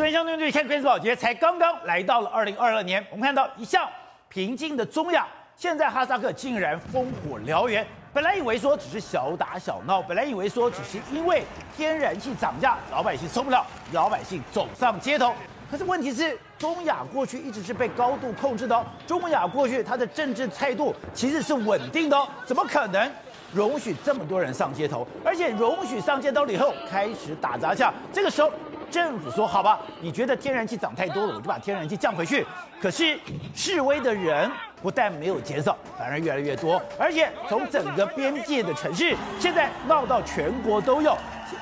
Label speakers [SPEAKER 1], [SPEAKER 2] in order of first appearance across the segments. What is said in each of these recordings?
[SPEAKER 1] 这边相对对，看《关注宝杰》才刚刚来到了二零二二年，我们看到一向平静的中亚，现在哈萨克竟然烽火燎原。本来以为说只是小打小闹，本来以为说只是因为天然气涨价，老百姓受不了，老百姓走上街头。可是问题是，中亚过去一直是被高度控制的哦，中亚过去它的政治态度其实是稳定的哦，怎么可能容许这么多人上街头？而且容许上街头了以后开始打砸抢，这个时候。政府说：“好吧，你觉得天然气涨太多了，我就把天然气降回去。可是示威的人不但没有减少，反而越来越多，而且从整个边界的城市，现在闹到全国都有。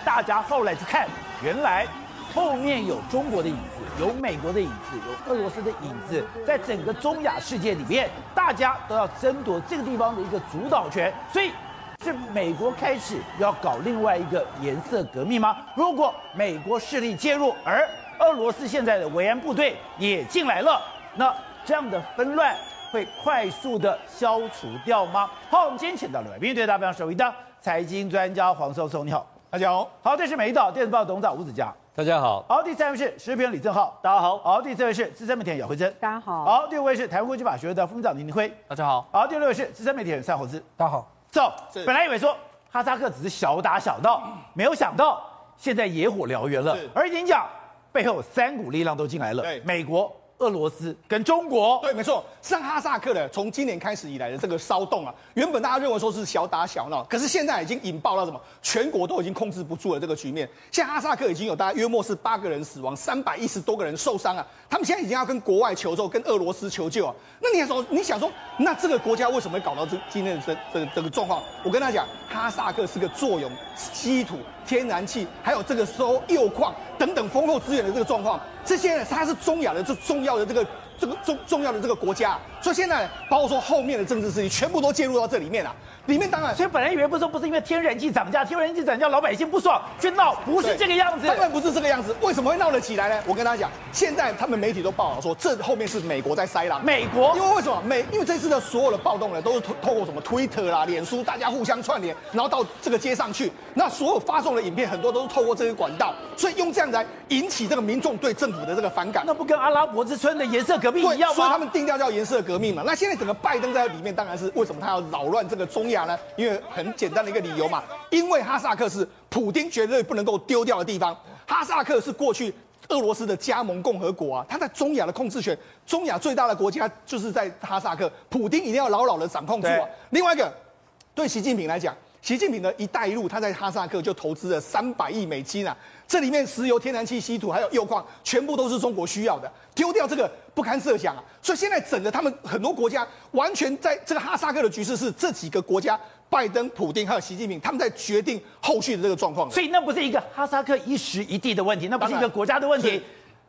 [SPEAKER 1] 大家后来去看，原来后面有中国的影子，有美国的影子，有俄罗斯的影子，在整个中亚世界里面，大家都要争夺这个地方的一个主导权，所以。”是美国开始要搞另外一个颜色革命吗？如果美国势力介入，而俄罗斯现在的维安部队也进来了，那这样的纷乱会快速的消除掉吗？好，我们今天请到了来宾，对大家非常熟悉的财经专家黄寿松，你好，
[SPEAKER 2] 大家好。
[SPEAKER 1] 好，这是美丽岛电子报董事长吴子嘉，
[SPEAKER 3] 大家好。
[SPEAKER 1] 好，第三位是时事评李正浩，
[SPEAKER 3] 大家好。
[SPEAKER 1] 好，第四位是资深媒体人姚慧珍，
[SPEAKER 4] 大家好。
[SPEAKER 1] 好，第五位是台湾国际法学会的副会长林廷辉，
[SPEAKER 3] 大家好。
[SPEAKER 1] 好，第六位是资深媒体人蔡宏志，
[SPEAKER 2] 大家好。
[SPEAKER 1] 走，本来以为说哈萨克只是小打小闹，没有想到现在野火燎原了。而且你讲背后三股力量都进来了，美国。俄罗斯跟中国，
[SPEAKER 2] 对，没错，像哈萨克的，从今年开始以来的这个骚动啊，原本大家认为说是小打小闹，可是现在已经引爆到什么？全国都已经控制不住了这个局面。现在哈萨克已经有大概约莫是八个人死亡，三百一十多个人受伤啊。他们现在已经要跟国外求救，跟俄罗斯求救啊。那你说，你想说，那这个国家为什么会搞到这今天的这这这个状况？我跟他讲，哈萨克是个作用稀土、天然气，还有这个收铀矿等等丰厚资源的这个状况。这些呢，他是中亚的这重要的这个这个重重要的这个国家，所以现在包括说后面的政治势力全部都介入到这里面了。里面当然，
[SPEAKER 1] 所以本来以为不是说不是因为天然气涨价，天然气涨价老百姓不爽去闹，不是这个样子。
[SPEAKER 2] 当然不是这个样子，为什么会闹得起来呢？我跟大家讲，现在他们媒体都报道说，这后面是美国在塞狼。
[SPEAKER 1] 美国，
[SPEAKER 2] 因为为什么？美，因为这次的所有的暴动呢，都是透透过什么推特啦、脸书，大家互相串联，然后到这个街上去。那所有发送的影片很多都是透过这个管道，所以用这样来引起这个民众对政府的这个反感。
[SPEAKER 1] 那不跟阿拉伯之春的颜色革命一样吗？
[SPEAKER 2] 所以他们定调叫颜色革命嘛。那现在整个拜登在里面，当然是为什么他要扰乱这个中亚呢？因为很简单的一个理由嘛，因为哈萨克是普丁绝对不能够丢掉的地方。哈萨克是过去俄罗斯的加盟共和国啊，他在中亚的控制权，中亚最大的国家就是在哈萨克，普丁一定要牢牢的掌控住啊。另外一个，对习近平来讲，习近平的一带一路，他在哈萨克就投资了三百亿美金啊。这里面石油、天然气、稀土还有铀矿，全部都是中国需要的，丢掉这个不堪设想啊！所以现在整个他们很多国家完全在这个哈萨克的局势是这几个国家，拜登、普丁还有习近平他们在决定后续的这个状况。
[SPEAKER 1] 所以那不是一个哈萨克一时一地的问题，那不是一个国家的问题，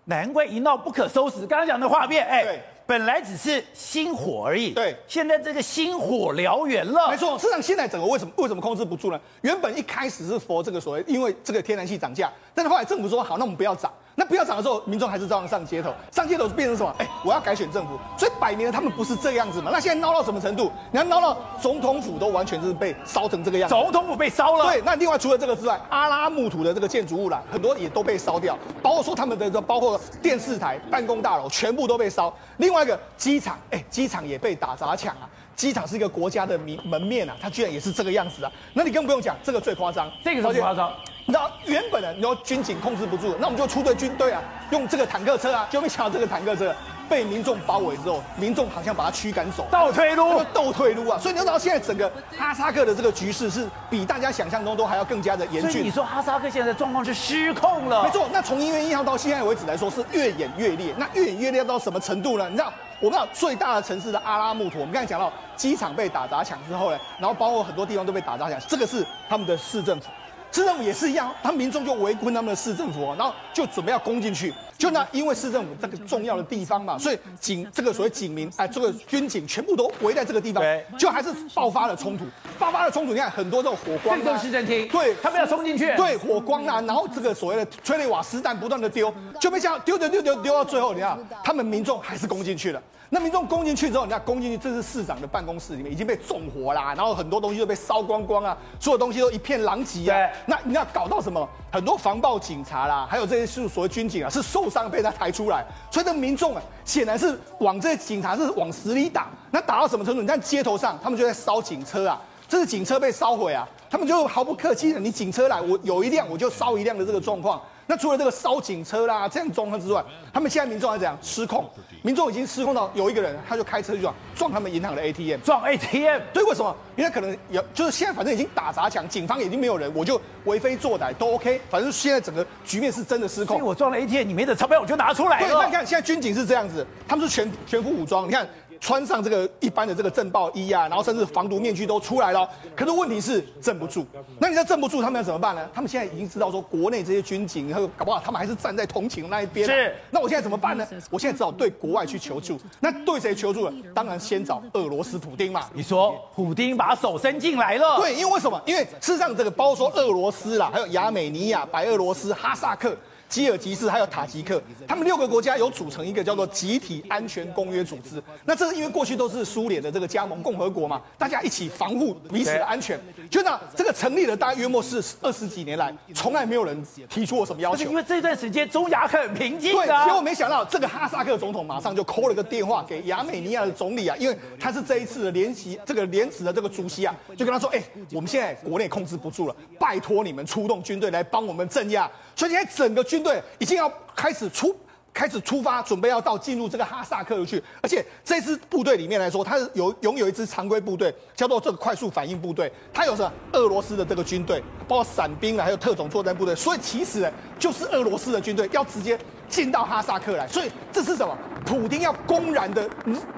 [SPEAKER 1] 难怪一闹不可收拾。刚刚讲的画面，哎。本来只是星火而已，
[SPEAKER 2] 对，
[SPEAKER 1] 现在这个星火燎原了。
[SPEAKER 2] 没错，事实上现在整个为什么为什么控制不住呢？原本一开始是佛这个所谓，因为这个天然气涨价，但是后来政府说好，那我们不要涨。那不要涨的时候，民众还是照样上街头，上街头变成什么？哎、欸，我要改选政府，所以摆明了他们不是这样子嘛。那现在闹到什么程度？你看闹到总统府都完全是被烧成这个样子，
[SPEAKER 1] 总统府被烧了。
[SPEAKER 2] 对，那另外除了这个之外，阿拉木图的这个建筑物啦，很多也都被烧掉，包括说他们的这包括电视台、办公大楼全部都被烧。另外一个机场，哎、欸，机场也被打砸抢啊。机场是一个国家的门门面啊，它居然也是这个样子啊。那你更不用讲，这个最夸张，
[SPEAKER 1] 这个最夸张。
[SPEAKER 2] 那原本呢，你说军警控制不住，那我们就出队军队啊，用这个坦克车啊，就没想到这个坦克车被民众包围之后，民众好像把它驱赶走，
[SPEAKER 1] 倒退路，
[SPEAKER 2] 倒退路啊！所以你知道现在整个哈萨克的这个局势是比大家想象中都还要更加的严峻。
[SPEAKER 1] 所以你说哈萨克现在的状况是失控了？
[SPEAKER 2] 没错，那从一月一号到现在为止来说是越演越烈。那越演越烈到什么程度呢？你知道，我们知道最大的城市的阿拉木图，我们刚才讲到机场被打砸抢之后呢，然后包括很多地方都被打砸抢，这个是他们的市政府。市政府也是一样，他们民众就围攻他们的市政府，然后就准备要攻进去。就那，因为市政府这个重要的地方嘛，所以警这个所谓警民，哎，这个军警全部都围在这个地方，就还是爆发了冲突。爆发了冲突，你看很多这种火光，
[SPEAKER 1] 这个市政厅，
[SPEAKER 2] 对，
[SPEAKER 1] 他们要冲进去，
[SPEAKER 2] 对，火光啊，然后这个所谓的催泪瓦斯弹不断的丢，就没想到丢丢丢丢丢到最后，你看他们民众还是攻进去了。那民众攻进去之后，你看攻进去，这是市长的办公室里面已经被纵火啦，然后很多东西都被烧光光啊，所有东西都一片狼藉啊。那你要搞到什么？很多防暴警察啦，还有这些是所谓军警啊，是受上被他抬出来，所以这民众啊，显然是往这警察是往死里打。那打到什么程度？你看街头上，他们就在烧警车啊，这是警车被烧毁啊，他们就毫不客气的，你警车来，我有一辆我就烧一辆的这个状况。那除了这个烧警车啦这样状况之外，他们现在民众还怎样失控？民众已经失控到有一个人，他就开车去撞撞他们银行的 ATM，
[SPEAKER 1] 撞 ATM。
[SPEAKER 2] 对，为什么？因为可能有，就是现在反正已经打砸抢，警方已经没有人，我就为非作歹都 OK。反正现在整个局面是真的失控。
[SPEAKER 1] 所以我撞了 ATM，你没得钞票我就拿出来了。
[SPEAKER 2] 对，那你看现在军警是这样子，他们是全全副武装，你看。穿上这个一般的这个震爆衣啊，然后甚至防毒面具都出来了，可是问题是镇不住。那你要镇不住，他们要怎么办呢？他们现在已经知道说，国内这些军警，然后搞不好他们还是站在同情那一边。
[SPEAKER 1] 是。
[SPEAKER 2] 那我现在怎么办呢？我现在只好对国外去求助。那对谁求助呢？当然先找俄罗斯普丁嘛。
[SPEAKER 1] 你说普丁把手伸进来了？
[SPEAKER 2] 对，因为为什么？因为事实上这个包括说俄罗斯啦，还有亚美尼亚、白俄罗斯、哈萨克。基尔吉斯还有塔吉克，他们六个国家有组成一个叫做集体安全公约组织。那这是因为过去都是苏联的这个加盟共和国嘛，大家一起防护彼此的安全。就那这个成立了大约莫是二十几年来，从来没有人提出过什么要求。
[SPEAKER 1] 因为这段时间中亚很平静。
[SPEAKER 2] 对，结果没想到这个哈萨克总统马上就 call 了个电话给亚美尼亚的总理啊，因为他是这一次的联席这个联席的这个主席啊，就跟他说：哎，我们现在国内控制不住了，拜托你们出动军队来帮我们镇压。所以现在整个军队已经要开始出，开始出发，准备要到进入这个哈萨克去。而且这支部队里面来说，它是有拥有一支常规部队，叫做这个快速反应部队。它有什么？俄罗斯的这个军队，包括伞兵啊，还有特种作战部队。所以其实呢，就是俄罗斯的军队要直接进到哈萨克来。所以这是什么？普丁要公然的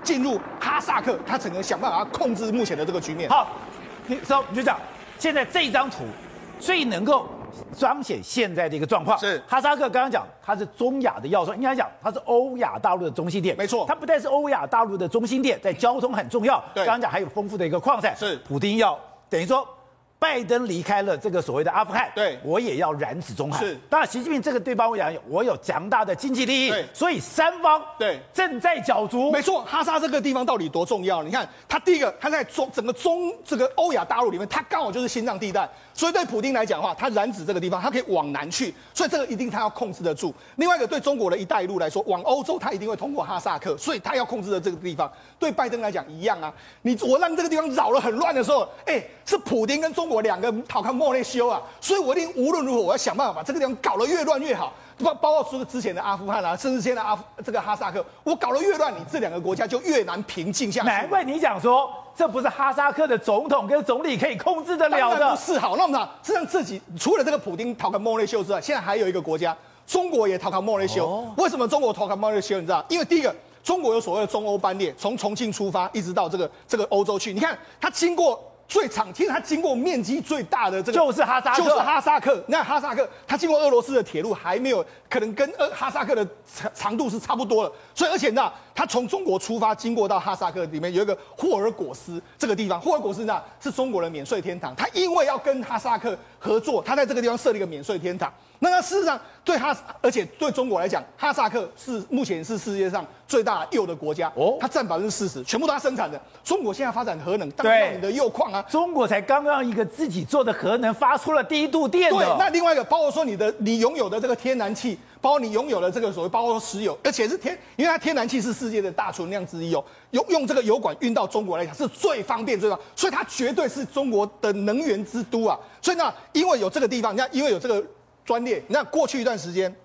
[SPEAKER 2] 进入哈萨克，他只能想办法控制目前的这个局面。
[SPEAKER 1] 好，你说你就讲，现在这一张图最能够。彰显现在的一个状况。
[SPEAKER 2] 是。
[SPEAKER 1] 哈萨克刚刚讲，它是中亚的要塞，应该讲它是欧亚大陆的中心点，
[SPEAKER 2] 没错，
[SPEAKER 1] 它不但是欧亚大陆的中心点，在交通很重要，
[SPEAKER 2] 对，
[SPEAKER 1] 刚刚讲还有丰富的一个矿产，
[SPEAKER 2] 是。普
[SPEAKER 1] 丁要等于说。拜登离开了这个所谓的阿富汗，
[SPEAKER 2] 对，
[SPEAKER 1] 我也要染指中海。
[SPEAKER 2] 是，
[SPEAKER 1] 当然，习近平这个地方我讲，我有强大的经济利益，
[SPEAKER 2] 对，
[SPEAKER 1] 所以三方
[SPEAKER 2] 对
[SPEAKER 1] 正在角逐。
[SPEAKER 2] 没错，哈萨这个地方到底多重要？你看，它第一个，它在中整个中这个欧亚大陆里面，它刚好就是心脏地带，所以对普京来讲的话，他染指这个地方，他可以往南去，所以这个一定他要控制得住。另外一个，对中国的一带一路来说，往欧洲他一定会通过哈萨克，所以他要控制的这个地方，对拜登来讲一样啊。你我让这个地方扰了很乱的时候，哎，是普丁跟中国两个讨莫内修啊，所以我一定无论如何，我要想办法把这个地方搞得越乱越好。包包括说之前的阿富汗啊，甚至现在阿这个哈萨克，我搞得越乱，你这两个国家就越难平静下去。
[SPEAKER 1] 难怪你讲说，这不是哈萨克的总统跟总理可以控制得了的。
[SPEAKER 2] 不是好，那么呢，实际上自己除了这个普丁讨个莫内修之外，现在还有一个国家，中国也讨个莫内修。哦、为什么中国讨个莫内修？你知道？因为第一个，中国有所谓的中欧班列，从重庆出发一直到这个这个欧洲去。你看，它经过。最长，其实它经过面积最大的这个
[SPEAKER 1] 就是哈萨克，
[SPEAKER 2] 就是哈萨克。那哈萨克，它经过俄罗斯的铁路还没有，可能跟呃哈萨克的长长度是差不多的。所以，而且呢，它从中国出发，经过到哈萨克里面有一个霍尔果斯这个地方，霍尔果斯呢是中国的免税天堂。它因为要跟哈萨克合作，他在这个地方设立一个免税天堂。那他事实上对哈，而且对中国来讲，哈萨克是目前是世界上最大铀的国家哦，它占百分之四十，全部都它生产的。中国现在发展核能，当然你的铀矿啊，
[SPEAKER 1] 中国才刚刚一个自己做的核能发出了第一度电。
[SPEAKER 2] 对，那另外一个包括说你的你拥有的这个天然气，包括你拥有的这个所谓包括石油，而且是天，因为它天然气是世界的大存量之一哦，用用这个油管运到中国来讲是最方便最方便，所以它绝对是中国的能源之都啊。所以呢，因为有这个地方，你看，因为有这个。专列，那过去一段时间，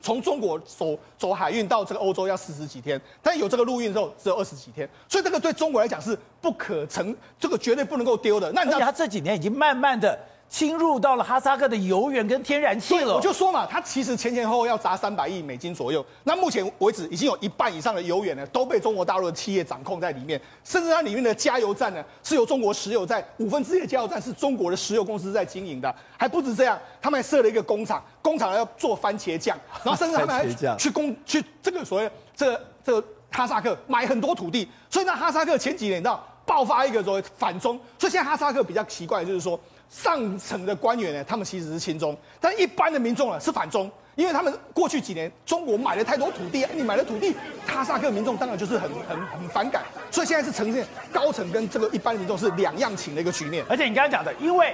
[SPEAKER 2] 从中国走走海运到这个欧洲要四十几天，但有这个陆运之后只有二十几天，所以这个对中国来讲是不可成，这个绝对不能够丢的。那你知道
[SPEAKER 1] 他这几年已经慢慢的。侵入到了哈萨克的油源跟天然气了。
[SPEAKER 2] 我就说嘛，它其实前前后后要砸三百亿美金左右。那目前为止，已经有一半以上的油源呢，都被中国大陆的企业掌控在里面。甚至它里面的加油站呢，是由中国石油在五分之一的加油站是中国的石油公司在经营的。还不止这样，他们还设了一个工厂，工厂要做番茄酱，然后甚至他们还去工去这个所谓这个这个哈萨克买很多土地。所以那哈萨克前几年你知道爆发一个所谓反中，所以现在哈萨克比较奇怪，就是说。上层的官员呢，他们其实是亲中，但一般的民众呢是反中，因为他们过去几年中国买了太多土地，你买了土地，哈萨克民众当然就是很很很反感，所以现在是呈现高层跟这个一般的民众是两样情的一个局面。
[SPEAKER 1] 而且你刚刚讲的，因为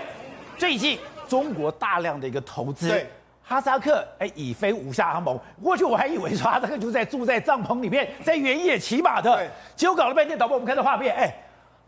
[SPEAKER 1] 最近中国大量的一个投资。
[SPEAKER 2] 对，
[SPEAKER 1] 哈萨克哎，已非无下阿蒙。过去我还以为说哈萨克就在住在帐篷里面，在原野骑马的。
[SPEAKER 2] 对，
[SPEAKER 1] 结果搞了半天，导播我们看到画面，哎。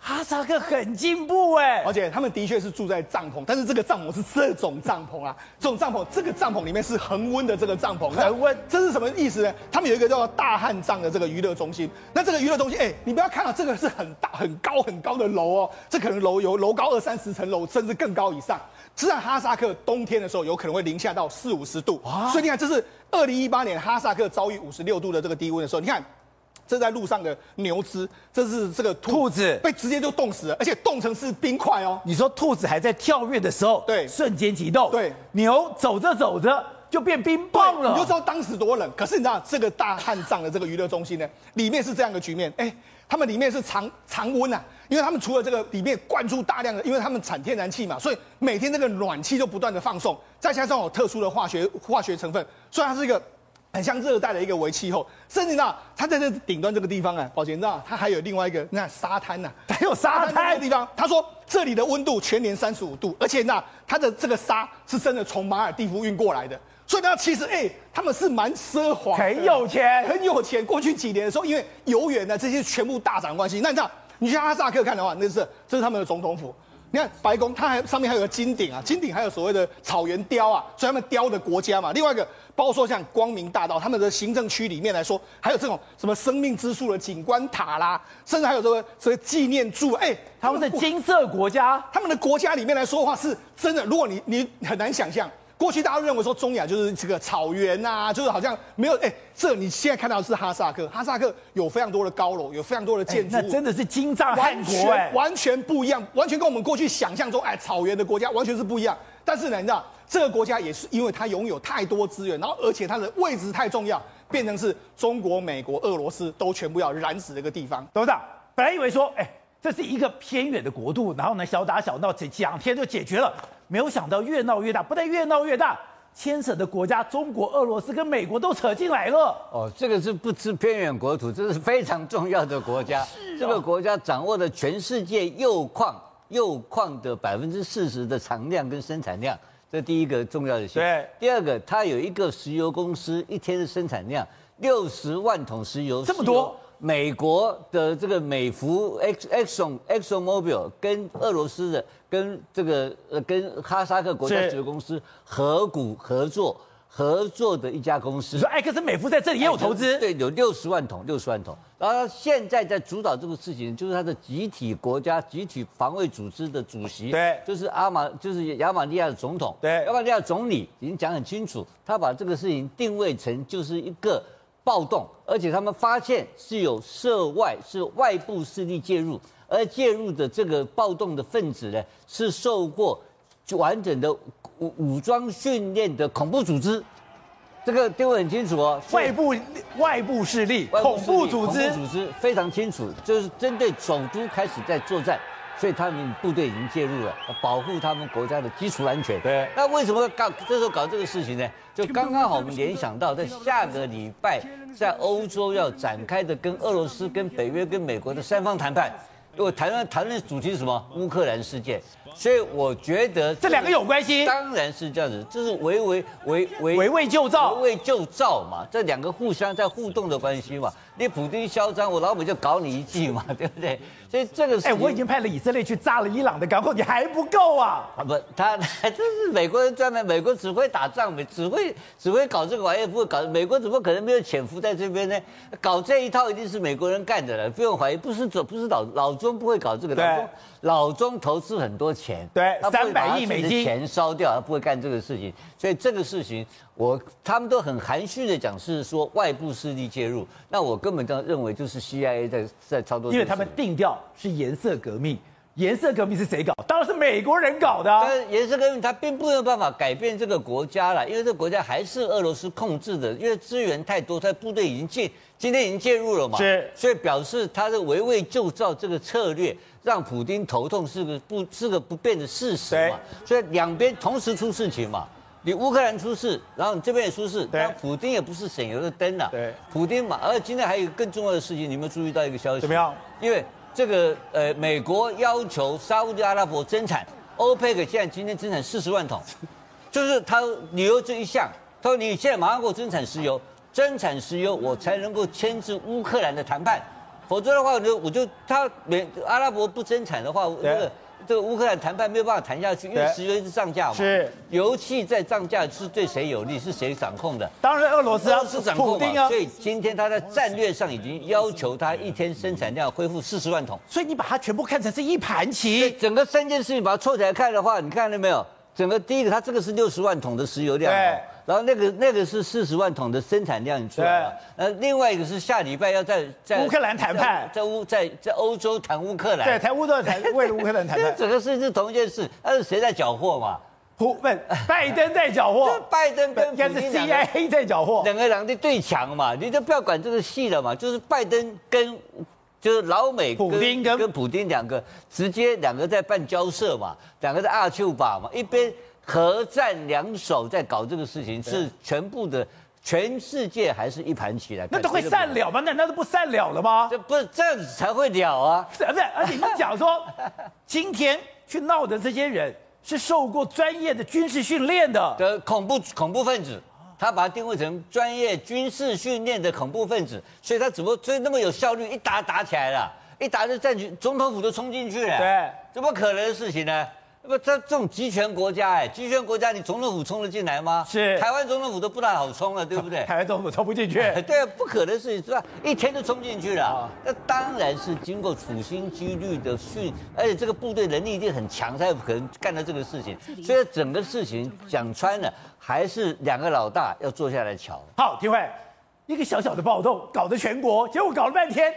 [SPEAKER 1] 哈萨克很进步哎，
[SPEAKER 2] 而且他们的确是住在帐篷，但是这个帐篷是这种帐篷啊，这种帐篷，这个帐篷里面是恒温的这个帐篷，
[SPEAKER 1] 恒温，
[SPEAKER 2] 这是什么意思呢？他们有一个叫做大汉帐的这个娱乐中心，那这个娱乐中心，哎，你不要看到这个是很大、很高、很高的楼哦，这可能楼有楼高二三十层楼，甚至更高以上。实际上，哈萨克冬天的时候有可能会零下到四五十度，所以你看，这是二零一八年哈萨克遭遇五十六度的这个低温的时候，你看。这在路上的牛只，这是这个兔，
[SPEAKER 1] 兔子
[SPEAKER 2] 被直接就冻死了，而且冻成是冰块哦。
[SPEAKER 1] 你说兔子还在跳跃的时候，
[SPEAKER 2] 对，
[SPEAKER 1] 瞬间启动。
[SPEAKER 2] 对，
[SPEAKER 1] 牛走着走着就变冰棒了，
[SPEAKER 2] 你就知道当时多冷。可是你知道这个大汉帐的这个娱乐中心呢，里面是这样的局面，哎，他们里面是常常温啊，因为他们除了这个里面灌注大量的，因为他们产天然气嘛，所以每天那个暖气就不断的放送，再加上有特殊的化学化学成分，所以它是一个。很像热带的一个微气候，甚至呢，它在这顶端这个地方啊，宝杰，你知道它还有另外一个那沙滩呐、啊，
[SPEAKER 1] 还有沙滩
[SPEAKER 2] 的地方。他说这里的温度全年三十五度，而且呢，它的这个沙是真的从马尔地夫运过来的，所以呢，其实哎、欸，他们是蛮奢华，
[SPEAKER 1] 很有钱，
[SPEAKER 2] 很有钱。过去几年的时候，因为油源呢这些全部大涨关系，那你知道，你去哈萨克看的话，那是这是他们的总统府。你看白宫，它还上面还有个金顶啊，金顶还有所谓的草原雕啊，所以他们雕的国家嘛。另外一个，包括说像光明大道，他们的行政区里面来说，还有这种什么生命之树的景观塔啦，甚至还有这个所谓纪念柱，哎、欸，
[SPEAKER 1] 他们是金色国家，
[SPEAKER 2] 他们的国家里面来说的话，是真的。如果你你很难想象。过去大家都认为说中亚就是这个草原啊，就是好像没有哎，这你现在看到的是哈萨克，哈萨克有非常多的高楼，有非常多的建筑，
[SPEAKER 1] 那真的是金帐汗国哎，
[SPEAKER 2] 完全不一样，完全跟我们过去想象中哎草原的国家完全是不一样。但是呢，你知道这个国家也是因为它拥有太多资源，然后而且它的位置太重要，变成是中国、美国、俄罗斯都全部要染指的一个地方。
[SPEAKER 1] 董事长本来以为说哎。这是一个偏远的国度，然后呢，小打小闹，这两天就解决了。没有想到越闹越大，不但越闹越大，牵扯的国家中国、俄罗斯跟美国都扯进来了。
[SPEAKER 3] 哦，这个是不知偏远国土，这是非常重要的国家。是哦、这个国家掌握了全世界铀矿铀矿的百分之四十的产量跟生产量，这第一个重要的。
[SPEAKER 1] 对。
[SPEAKER 3] 第二个，它有一个石油公司，一天的生产量六十万桶石油。
[SPEAKER 1] 这么多。
[SPEAKER 3] 美国的这个美孚 Exxon Exxon Mobil 跟俄罗斯的跟这个呃跟哈萨克国家石油公司合股合作合作的一家公司。
[SPEAKER 1] 你说埃克森美孚在这里也有投资？
[SPEAKER 3] 对，有六十万桶，六十万桶。然后现在在主导这个事情，就是他的集体国家集体防卫组织的主席，
[SPEAKER 1] 对，
[SPEAKER 3] 就是阿马，就是亚马利亚的总统，
[SPEAKER 1] 对，
[SPEAKER 3] 亚马利亚总理已经讲很清楚，他把这个事情定位成就是一个。暴动，而且他们发现是有涉外，是外部势力介入，而介入的这个暴动的分子呢，是受过完整的武武装训练的恐怖组织，这个定位很清楚哦。
[SPEAKER 1] 外部外部势力，恐怖组织，恐怖
[SPEAKER 3] 组织非常清楚，就是针对首都开始在作战。所以他们部队已经介入了，保护他们国家的基础安全。
[SPEAKER 1] 对。
[SPEAKER 3] 那为什么搞这时候搞这个事情呢？就刚刚好我们联想到，在下个礼拜在欧洲要展开的跟俄罗斯、跟北约、跟美国的三方谈判。如果谈论谈论主题是什么？乌克兰事件。所以我觉得
[SPEAKER 1] 这两个有关系。
[SPEAKER 3] 当然是这样子，这是围围围围
[SPEAKER 1] 围魏救赵，
[SPEAKER 3] 围魏救赵嘛。这两个互相在互动的关系嘛。你普京嚣张，我老美就搞你一记嘛，对不对？所以这个是，哎，
[SPEAKER 1] 我已经派了以色列去炸了伊朗的港口，你还不够啊？
[SPEAKER 3] 啊不，他这是美国人专门，美国只会打仗，美只会只会搞这个玩意，不会搞。美国怎么可能没有潜伏在这边呢？搞这一套一定是美国人干的了，不用怀疑。不是总不是老老中不会搞这个，老中老中投资很多钱，
[SPEAKER 1] 对，三百亿美金
[SPEAKER 3] 钱烧掉，他不会干这个事情。所以这个事情，我他们都很含蓄的讲，是说外部势力介入。那我根本就认为就是 CIA 在在操作。
[SPEAKER 1] 因为他们定调是颜色革命，颜色革命是谁搞？当然是美国人搞的。
[SPEAKER 3] 但是颜色革命它并没有办法改变这个国家了，因为这个国家还是俄罗斯控制的，因为资源太多，他部队已经介今天已经介入了嘛。
[SPEAKER 1] 是。
[SPEAKER 3] 所以表示他的围魏救赵这个策略，让普丁头痛是个不是个不变的事实嘛。所以两边同时出事情嘛。你乌克兰出事，然后你这边也出事，对，普丁也不是省油的灯呐。
[SPEAKER 1] 对，
[SPEAKER 3] 普丁嘛，而今天还有更重要的事情，你有没有注意到一个消息？
[SPEAKER 1] 怎么样？
[SPEAKER 3] 因为这个呃，美国要求沙乌地阿拉伯增产，欧佩克现在今天增产四十万桶，就是他理由这一项，他说你现在马上给我增产石油，增产石油我才能够牵制乌克兰的谈判，否则的话我就我就他美阿拉伯不增产的话，这个。这个乌克兰谈判没有办法谈下去，因为石油一直涨价嘛。
[SPEAKER 1] 是，
[SPEAKER 3] 油气在涨价是对谁有利？是谁掌控的？
[SPEAKER 1] 当然俄罗斯啊，
[SPEAKER 3] 是掌控嘛。所以今天他在战略上已经要求他一天生产量恢复四十万桶。
[SPEAKER 1] 所以你把它全部看成是一盘棋。
[SPEAKER 3] 整个三件事情把它凑起来看的话，你看到没有？整个第一个，它这个是六十万桶的石油量。对。然后那个那个是四十万桶的生产量出来了，呃，另外一个是下礼拜要在在
[SPEAKER 1] 乌克兰谈判，
[SPEAKER 3] 在乌在在欧洲谈乌克兰，
[SPEAKER 1] 对，谈乌克兰谈为了乌克兰。谈判，
[SPEAKER 3] 整个事情是同一件事，但是谁在缴获嘛？
[SPEAKER 1] 普不，拜登在缴获，
[SPEAKER 3] 拜登跟应
[SPEAKER 1] 该是 CIA 在缴获，
[SPEAKER 3] 两个两个对强嘛，你就不要管这个戏了嘛，就是拜登跟就是老美跟
[SPEAKER 1] 普丁跟
[SPEAKER 3] 跟普丁两个直接两个在办交涉嘛，两个在阿丘巴嘛，一边。核战两手在搞这个事情，是全部的全世界还是一盘棋来？
[SPEAKER 1] 那都会散了吗？难道都不散了了吗？
[SPEAKER 3] 这不是这样子才会了啊！
[SPEAKER 1] 是不是？而且你讲说，今天去闹的这些人是受过专业的军事训练的
[SPEAKER 3] 的恐怖恐怖分子，他把它定位成专业军事训练的恐怖分子，所以他怎么所以那么有效率？一打打起来了，一打就占据，总统府都冲进去了，
[SPEAKER 1] 对，
[SPEAKER 3] 怎么可能的事情呢？不，这这种集权国家，哎，集权国家，你总统府冲得进来吗？
[SPEAKER 1] 是，
[SPEAKER 3] 台湾总统府都不大好冲了，对不对？
[SPEAKER 1] 台湾总统府冲不进去，
[SPEAKER 3] 对，不可能是，是吧？一天就冲进去了，那当然是经过处心积虑的训，而且这个部队能力一定很强，才有可能干到这个事情。所以整个事情讲穿了，还是两个老大要坐下来瞧。
[SPEAKER 1] 好，廷辉，一个小小的暴动搞得全国，结果搞了半天，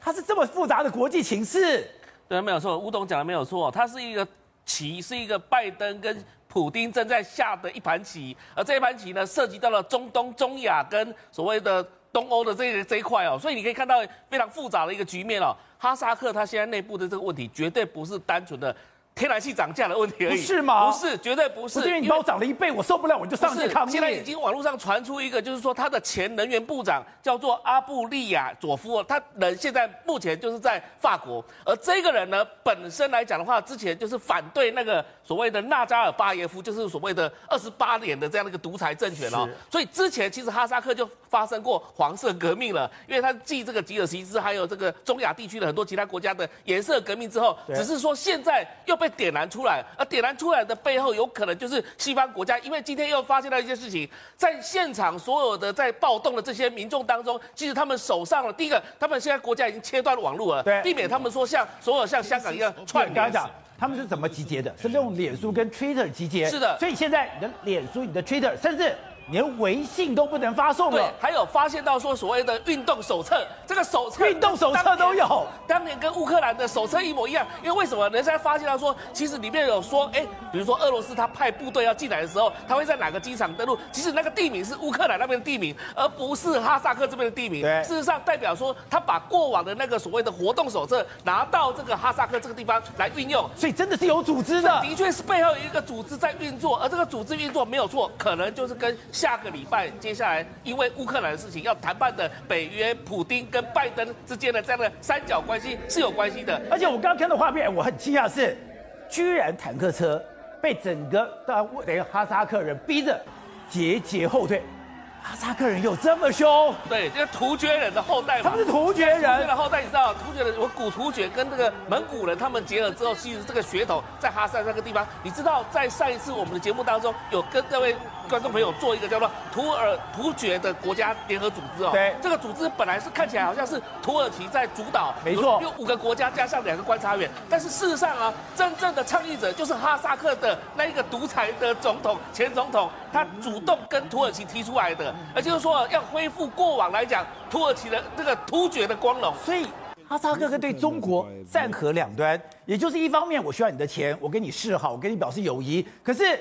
[SPEAKER 1] 它是这么复杂的国际情势。
[SPEAKER 4] 对，没有错，吴董讲的没有错，它是一个。棋是一个拜登跟普京正在下的一盘棋，而这一盘棋呢，涉及到了中东、中亚跟所谓的东欧的这一这一块哦，所以你可以看到非常复杂的一个局面哦。哈萨克他现在内部的这个问题，绝对不是单纯的。天然气涨价的问题而已，
[SPEAKER 1] 是吗？
[SPEAKER 4] 不是，绝对不是。
[SPEAKER 1] 因为你帮我涨了一倍，我受不了，我就上去抗议。
[SPEAKER 4] 现在已经网络上传出一个，就是说他的前能源部长叫做阿布利亚佐夫，他人现在目前就是在法国。而这个人呢，本身来讲的话，之前就是反对那个所谓的纳扎尔巴耶夫，就是所谓的二十八年的这样的一个独裁政权哦。所以之前其实哈萨克就发生过黄色革命了，因为他继这个吉尔吉斯还有这个中亚地区的很多其他国家的颜色革命之后，只是说现在又被。被点燃出来，而点燃出来的背后，有可能就是西方国家，因为今天又发现了一件事情，在现场所有的在暴动的这些民众当中，其实他们手上的第一个，他们现在国家已经切断网络了，对，避免他们说像所有像香港一样串联。
[SPEAKER 1] 他们是怎么集结的？是用脸书跟 Twitter 集结。
[SPEAKER 4] 是的，
[SPEAKER 1] 所以现在你的脸书、你的 Twitter，甚至。连微信都不能发送了。
[SPEAKER 4] 对，还有发现到说所谓的运动手册，这个手册
[SPEAKER 1] 运动手册都有，
[SPEAKER 4] 当年跟乌克兰的手册一模一样。因为为什么？人家发现到说，其实里面有说，哎，比如说俄罗斯他派部队要进来的时候，他会在哪个机场登陆？其实那个地名是乌克兰那边的地名，而不是哈萨克这边的地名。对，事实上代表说他把过往的那个所谓的活动手册拿到这个哈萨克这个地方来运用，
[SPEAKER 1] 所以真的是有组织的，
[SPEAKER 4] 的确是背后有一个组织在运作，而这个组织运作没有错，可能就是跟下个礼拜。接下来，因为乌克兰的事情要谈判的北约、普丁跟拜登之间的这样的三角关系是有关系的。
[SPEAKER 1] 而且我刚刚看到画面，我很惊讶是，居然坦克车被整个的等于哈萨克人逼着节节后退。哈萨克人有这么凶？
[SPEAKER 4] 对，这是突厥人的后代嘛，
[SPEAKER 1] 他们是突厥人
[SPEAKER 4] 的后代，你知道，突厥人我古突厥跟这个蒙古人他们结合之后，其实这个血统在哈萨克这个地方，你知道，在上一次我们的节目当中，有跟各位观众朋友做一个叫做土耳突厥的国家联合组织哦。
[SPEAKER 1] 对，
[SPEAKER 4] 这个组织本来是看起来好像是土耳其在主导，
[SPEAKER 1] 没错，
[SPEAKER 4] 有五个国家加上两个观察员，但是事实上啊，真正的倡议者就是哈萨克的那一个独裁的总统前总统，他主动跟土耳其提出来的，也就是说。要恢复过往来讲，土耳其的这个突厥的光荣，
[SPEAKER 1] 所以哈萨克对中国战河两端，也就是一方面我需要你的钱，我跟你示好，我跟你表示友谊，可是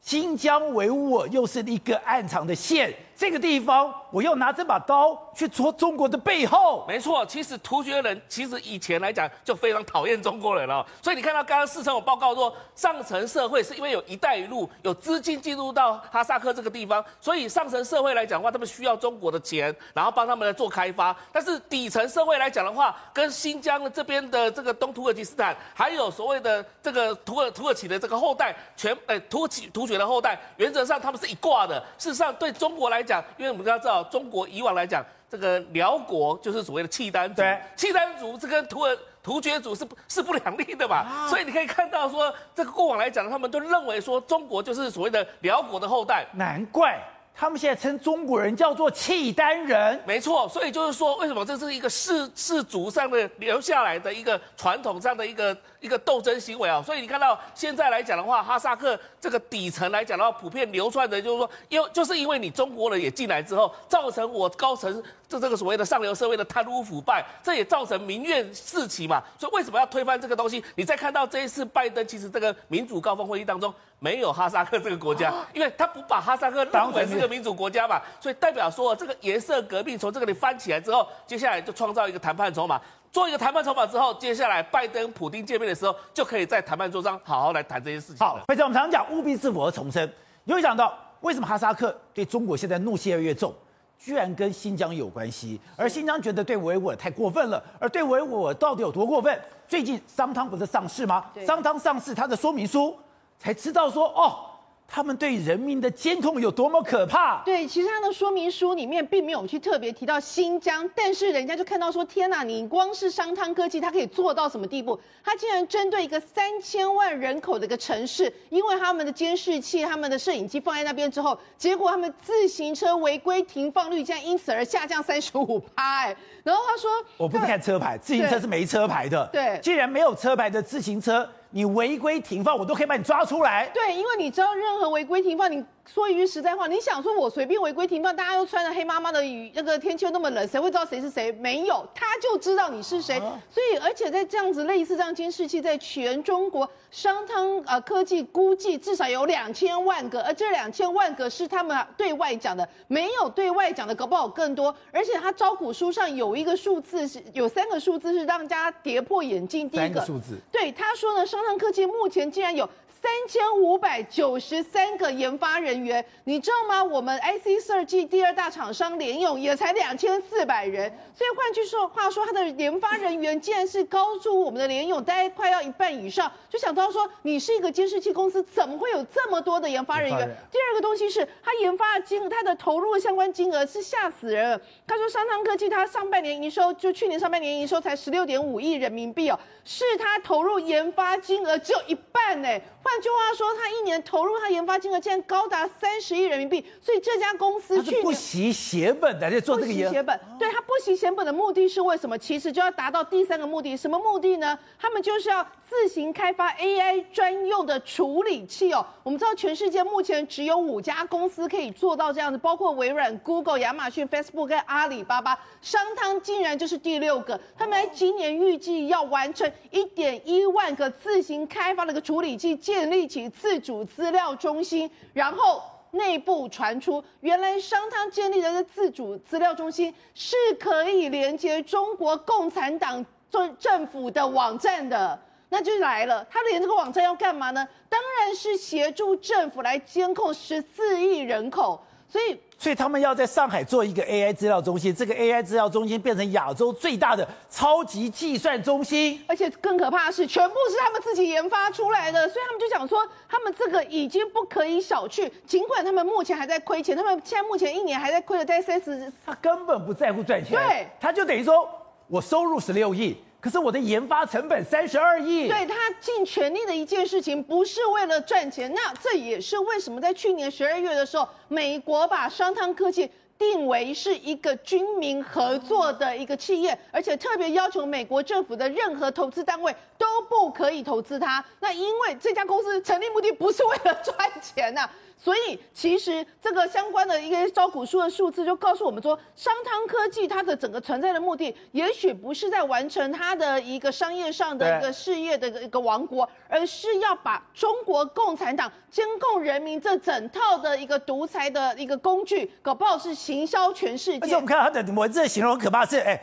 [SPEAKER 1] 新疆维吾尔又是一个暗藏的线，这个地方，我要拿这把刀去戳中国的背后。
[SPEAKER 4] 没错，其实突厥人其实以前来讲就非常讨厌中国人了。所以你看到刚刚四城有报告说，上层社会是因为有一带一路，有资金进入到哈萨克这个地方，所以上层社会来讲的话，他们需要中国的钱，然后帮他们来做开发。但是底层社会来讲的话，跟新疆的这边的这个东土耳其斯坦，还有所谓的这个土耳土耳其的这个后代，全诶土耳其突厥的后代，原则上他们是一挂的。事实上，对中国来讲，因为我们都要知道，中国以往来讲，这个辽国就是所谓的契丹族，契丹族这跟突尔突厥族是是不两立的嘛，啊、所以你可以看到说，这个过往来讲，他们都认为说中国就是所谓的辽国的后代，
[SPEAKER 1] 难怪。他们现在称中国人叫做契丹人，
[SPEAKER 4] 没错，所以就是说，为什么这是一个氏氏族上的留下来的一个传统上的一个一个斗争行为啊？所以你看到现在来讲的话，哈萨克这个底层来讲的话，普遍流传的就是说，因就是因为你中国人也进来之后，造成我高层这这个所谓的上流社会的贪污腐败，这也造成民怨四起嘛。所以为什么要推翻这个东西？你再看到这一次拜登，其实这个民主高峰会议当中。没有哈萨克这个国家，因为他不把哈萨克当成是个民主国家嘛，所以代表说这个颜色革命从这个里翻起来之后，接下来就创造一个谈判筹码，做一个谈判筹码之后，接下来拜登、普京见面的时候，就可以在谈判桌上好好来谈这些事情。
[SPEAKER 1] 好，非常我们常常讲务必自负而重生，你会想到为什么哈萨克对中国现在怒气越来越重，居然跟新疆有关系，而新疆觉得对维吾尔太过分了，而对维吾尔到底有多过分？最近商汤不是上市吗？商汤上市，它的说明书。才知道说哦，他们对人民的监控有多么可怕。
[SPEAKER 5] 对，其实他的说明书里面并没有去特别提到新疆，但是人家就看到说，天哪，你光是商汤科技，它可以做到什么地步？它竟然针对一个三千万人口的一个城市，因为他们的监视器、他们的摄影机放在那边之后，结果他们自行车违规停放率竟然因此而下降三十五趴。哎，然后他说，
[SPEAKER 1] 我不是看车牌，自行车是没车牌的。
[SPEAKER 5] 对，
[SPEAKER 1] 既然没有车牌的自行车。你违规停放，我都可以把你抓出来。
[SPEAKER 5] 对，因为你知道，任何违规停放，你。说一句实在话，你想说我随便违规停放，大家都穿着黑妈妈的雨，那个天气又那么冷，谁会知道谁是谁？没有，他就知道你是谁。啊、所以，而且在这样子类似这样监视器，在全中国商汤呃科技估计至少有两千万个，而这两千万个是他们对外讲的，没有对外讲的，搞不好更多。而且他招股书上有一个数字是，有三个数字是让大家跌破眼镜。第一个
[SPEAKER 1] 数字，
[SPEAKER 5] 对他说呢，商汤科技目前竟然有。三千五百九十三个研发人员，你知道吗？我们 IC 设计第二大厂商联咏也才两千四百人，所以换句说话说，它的研发人员竟然是高出我们的联咏，大概快要一半以上。就想到说，你是一个监视器公司，怎么会有这么多的研发人员？人第二个东西是，他研发的金，他的投入的相关金额是吓死人了。他说，商汤科技他上半年营收，就去年上半年营收才十六点五亿人民币哦，是他投入研发金额只有一半呢。换句话说，他一年投入他研发金额竟然高达三十亿人民币，所以这家公司去年
[SPEAKER 1] 不惜血本的在做这个研。
[SPEAKER 5] 不惜血本，对他不惜血本的目的是为什么？其实就要达到第三个目的，什么目的呢？他们就是要自行开发 AI 专用的处理器哦。我们知道全世界目前只有五家公司可以做到这样子，包括微软、Google、亚马逊、Facebook 跟阿里巴巴，商汤竟然就是第六个。他们在今年预计要完成一点一万个自行开发的一个处理器建。建立起自主资料中心，然后内部传出，原来商汤建立的自主资料中心是可以连接中国共产党政政府的网站的，那就来了，他连这个网站要干嘛呢？当然是协助政府来监控十四亿人口，所以。
[SPEAKER 1] 所以他们要在上海做一个 AI 资料中心，这个 AI 资料中心变成亚洲最大的超级计算中心，
[SPEAKER 5] 而且更可怕的是，全部是他们自己研发出来的。所以他们就讲说，他们这个已经不可以小觑。尽管他们目前还在亏钱，他们现在目前一年还在亏了在三十，
[SPEAKER 1] 他根本不在乎赚钱。
[SPEAKER 5] 对，
[SPEAKER 1] 他就等于说我收入十六亿。可是我的研发成本三十二亿，
[SPEAKER 5] 对，他尽全力的一件事情，不是为了赚钱。那这也是为什么在去年十二月的时候，美国把商汤科技定为是一个军民合作的一个企业，而且特别要求美国政府的任何投资单位都不可以投资它。那因为这家公司成立目的不是为了赚钱呐、所以其实这个相关的一个招股书的数字就告诉我们说，商汤科技它的整个存在的目的，也许不是在完成它的一个商业上的一个事业的一个王国，而是要把中国共产党监控人民这整套的一个独裁的一个工具，搞不好是行销全世界。
[SPEAKER 1] 而且我们看到它的文字形容很可怕，是哎，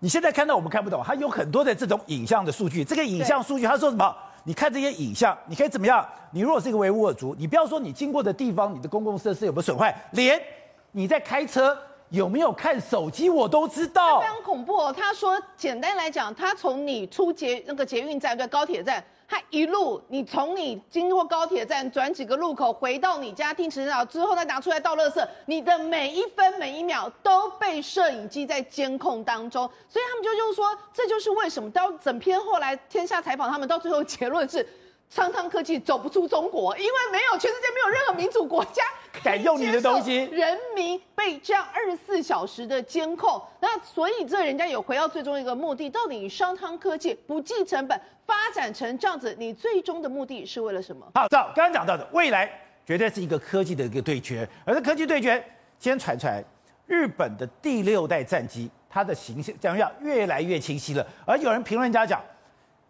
[SPEAKER 1] 你现在看到我们看不懂，它有很多的这种影像的数据，这个影像数据它说什么？你看这些影像，你可以怎么样？你如果是一个维吾尔族，你不要说你经过的地方，你的公共设施有没有损坏，连你在开车有没有看手机，我都知道。
[SPEAKER 5] 非常恐怖哦。他说，简单来讲，他从你出捷那个捷运站，对高铁站。他一路，你从你经过高铁站转几个路口回到你家停车场之后再拿出来倒垃圾，你的每一分每一秒都被摄影机在监控当中，所以他们就就是说，这就是为什么到整篇后来天下采访他们到最后结论是。商汤科技走不出中国，因为没有全世界没有任何民主国家
[SPEAKER 1] 敢用你的东西，
[SPEAKER 5] 人民被这样二十四小时的监控，那所以这人家有回到最终一个目的，到底商汤科技不计成本发展成这样子，你最终的目的是为了什么？
[SPEAKER 1] 好，照刚刚讲到的，未来绝对是一个科技的一个对决，而这科技对决，先传出来，日本的第六代战机，它的形象将要越来越清晰了，而有人评论家讲。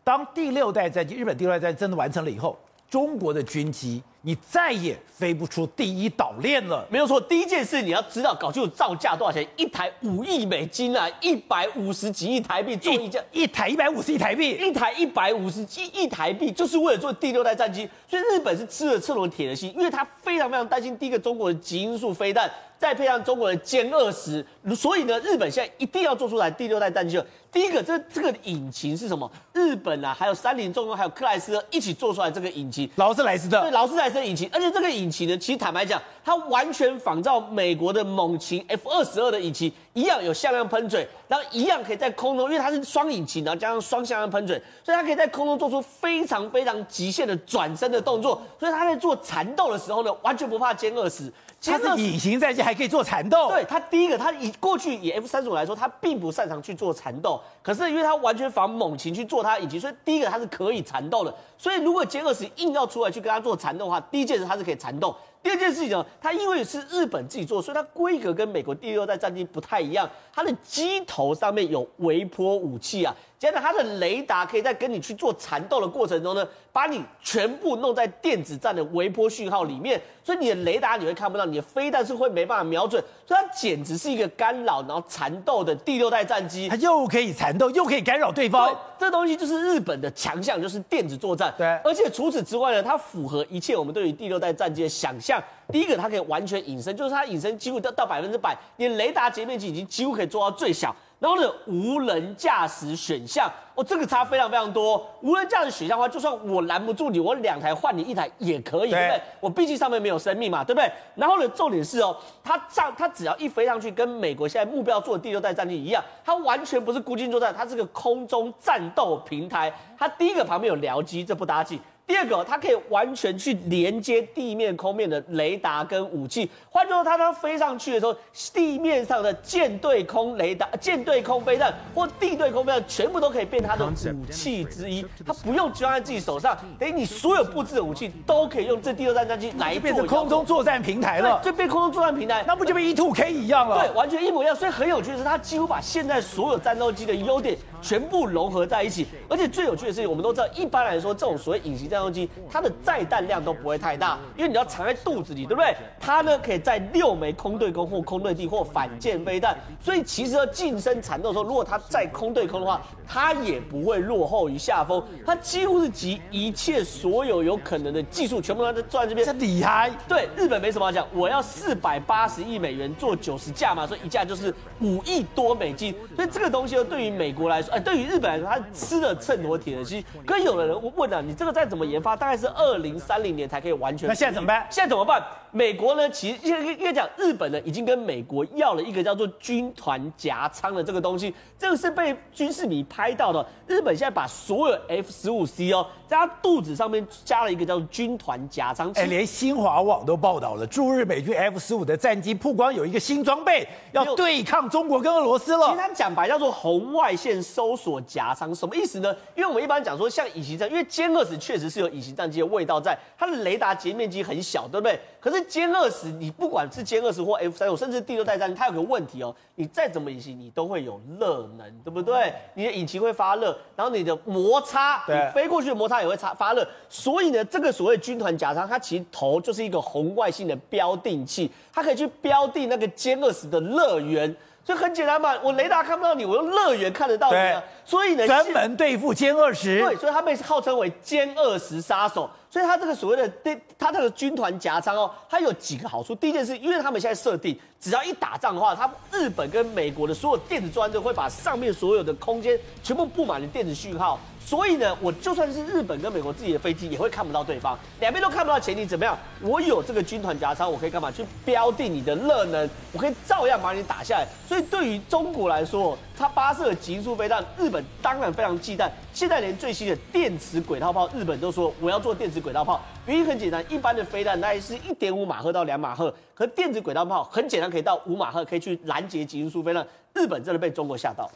[SPEAKER 1] 当第六代战机，日本第六代战机真的完成了以后，中国的军机你再也飞不出第一岛链了。
[SPEAKER 6] 没有错，第一件事你要知道，搞清楚造价多少钱，一台五亿美金啊，一百五十几亿台币做一架，
[SPEAKER 1] 一台一百五十亿台币，
[SPEAKER 6] 一台一百五十几亿台币，就是为了做第六代战机。所以日本是吃了赤裸铁的心，因为他非常非常担心第一个中国的极音速飞弹。再配上中国的歼二十，所以呢，日本现在一定要做出来第六代战机。第一个，这这个引擎是什么？日本啊，还有三菱重工，还有克莱斯勒一起做出来这个引擎，
[SPEAKER 1] 劳斯莱斯的。
[SPEAKER 6] 对，劳斯莱斯的引擎。而且这个引擎呢，其实坦白讲，它完全仿照美国的猛禽 F 二十二的引擎一样，有向量喷嘴，然后一样可以在空中，因为它是双引擎，然后加上双向量喷嘴，所以它可以在空中做出非常非常极限的转身的动作。所以它在做缠斗的时候呢，完全不怕歼二十。
[SPEAKER 1] 它是隐形战机，还可以做缠斗。
[SPEAKER 6] 对，它第一个，它以过去以 F 三十五来说，它并不擅长去做缠斗。可是因为它完全防猛禽去做它引擎，所以第一个它是可以缠斗的。所以如果歼二十硬要出来去跟它做缠斗的话，第一件事它是可以缠斗。第二件事情呢，它因为是日本自己做，所以它规格跟美国第六代战机不太一样。它的机头上面有微波武器啊。接着，它的雷达可以在跟你去做缠斗的过程中呢，把你全部弄在电子战的微波讯号里面，所以你的雷达你会看不到，你的飞弹是会没办法瞄准，所以它简直是一个干扰然后缠斗的第六代战机。
[SPEAKER 1] 它又可以缠斗，又可以干扰对方。
[SPEAKER 6] 对，这东西就是日本的强项，就是电子作战。
[SPEAKER 1] 对，
[SPEAKER 6] 而且除此之外呢，它符合一切我们对于第六代战机的想象。第一个，它可以完全隐身，就是它隐身几乎到到百分之百，你的雷达截面积已经几乎可以做到最小。然后呢，无人驾驶选项哦，这个差非常非常多。无人驾驶选项的话，就算我拦不住你，我两台换你一台也可以，对，对不对？我毕竟上面没有生命嘛，对不对？然后呢，重点是哦，它上它只要一飞上去，跟美国现在目标做的第六代战机一样，它完全不是孤军作战，它是个空中战斗平台。它第一个旁边有僚机，这不搭机。第二个，它可以完全去连接地面、空面的雷达跟武器。换句话说，它当飞上去的时候，地面上的舰对空雷达、舰对空飞弹或地对空飞弹，全部都可以变它的武器之一。它不用装在自己手上，等于你所有布置的武器都可以用这第二战战机来
[SPEAKER 1] 变成空中作战平台了。
[SPEAKER 6] 就变空中作战平台，
[SPEAKER 1] 那不就跟 E2K 一样了？
[SPEAKER 6] 对，完全一模一样。所以很有趣的是，它几乎把现在所有战斗机的优点全部融合在一起。而且最有趣的是，我们都知道，一般来说，这种所谓隐形战斗机，它的载弹量都不会太大，因为你要藏在肚子里，对不对？它呢可以载六枚空对空或空对地或反舰飞弹，所以其实要近身缠斗的时候，如果它载空对空的话，它也不会落后于下风。它几乎是集一切所有有可能的技术，全部都在坐在这边。
[SPEAKER 1] 这厉害！
[SPEAKER 6] 对，日本没什么好讲，我要四百八十亿美元做九十架嘛，所以一架就是五亿多美金。所以这个东西呢，对于美国来说，哎，对于日本来说，它吃了秤砣铁了心。可有的人问啊，你这个再怎么研发，大概是二零三零年才可以完全。
[SPEAKER 1] 那现在怎么办？
[SPEAKER 6] 现在怎么办？美国呢？其实应该应该讲，日本呢已经跟美国要了一个叫做军团夹舱的这个东西。这个是被军事迷拍到的。日本现在把所有 F 十五 C 哦，在它肚子上面加了一个叫做军团夹舱。哎，
[SPEAKER 1] 连新华网都报道了，驻日美军 F 十五的战机曝光有一个新装备，要对抗中国跟俄罗斯了。
[SPEAKER 6] 其实它讲白叫做红外线搜索夹舱，什么意思呢？因为我们一般讲说像隐形战，因为歼二十确实是有隐形战机的味道在，它的雷达截面积很小，对不对？可是歼二十，你不管是歼二十或 F 三五，甚至第六代战机，它有个问题哦，你再怎么隐形，你都会有热能，对不对？你的引擎会发热，然后你的摩擦，你飞过去的摩擦也会擦发热，所以呢，这个所谓军团夹舱，它其实头就是一个红外线的标定器，它可以去标定那个歼二十的热源。所以很简单嘛，我雷达看不到你，我用乐园看得到你啊。所以呢，
[SPEAKER 1] 专门对付歼二十。
[SPEAKER 6] 对，所以他被号称为歼二十杀手。所以他这个所谓的对他这个军团夹仓哦，它有几个好处。第一件事，因为他们现在设定，只要一打仗的话，他日本跟美国的所有电子装置会把上面所有的空间全部布满了电子讯号。所以呢，我就算是日本跟美国自己的飞机，也会看不到对方，两边都看不到前提怎么样？我有这个军团夹舱，我可以干嘛？去标定你的热能，我可以照样把你打下来。所以对于中国来说，它发射极速飞弹，日本当然非常忌惮。现在连最新的电磁轨道炮，日本都说我要做电磁轨道炮。原因很简单，一般的飞弹大概是一点五马赫到两马赫，可电子轨道炮很简单可以到五马赫，可以去拦截极速飞弹。日本真的被中国吓到。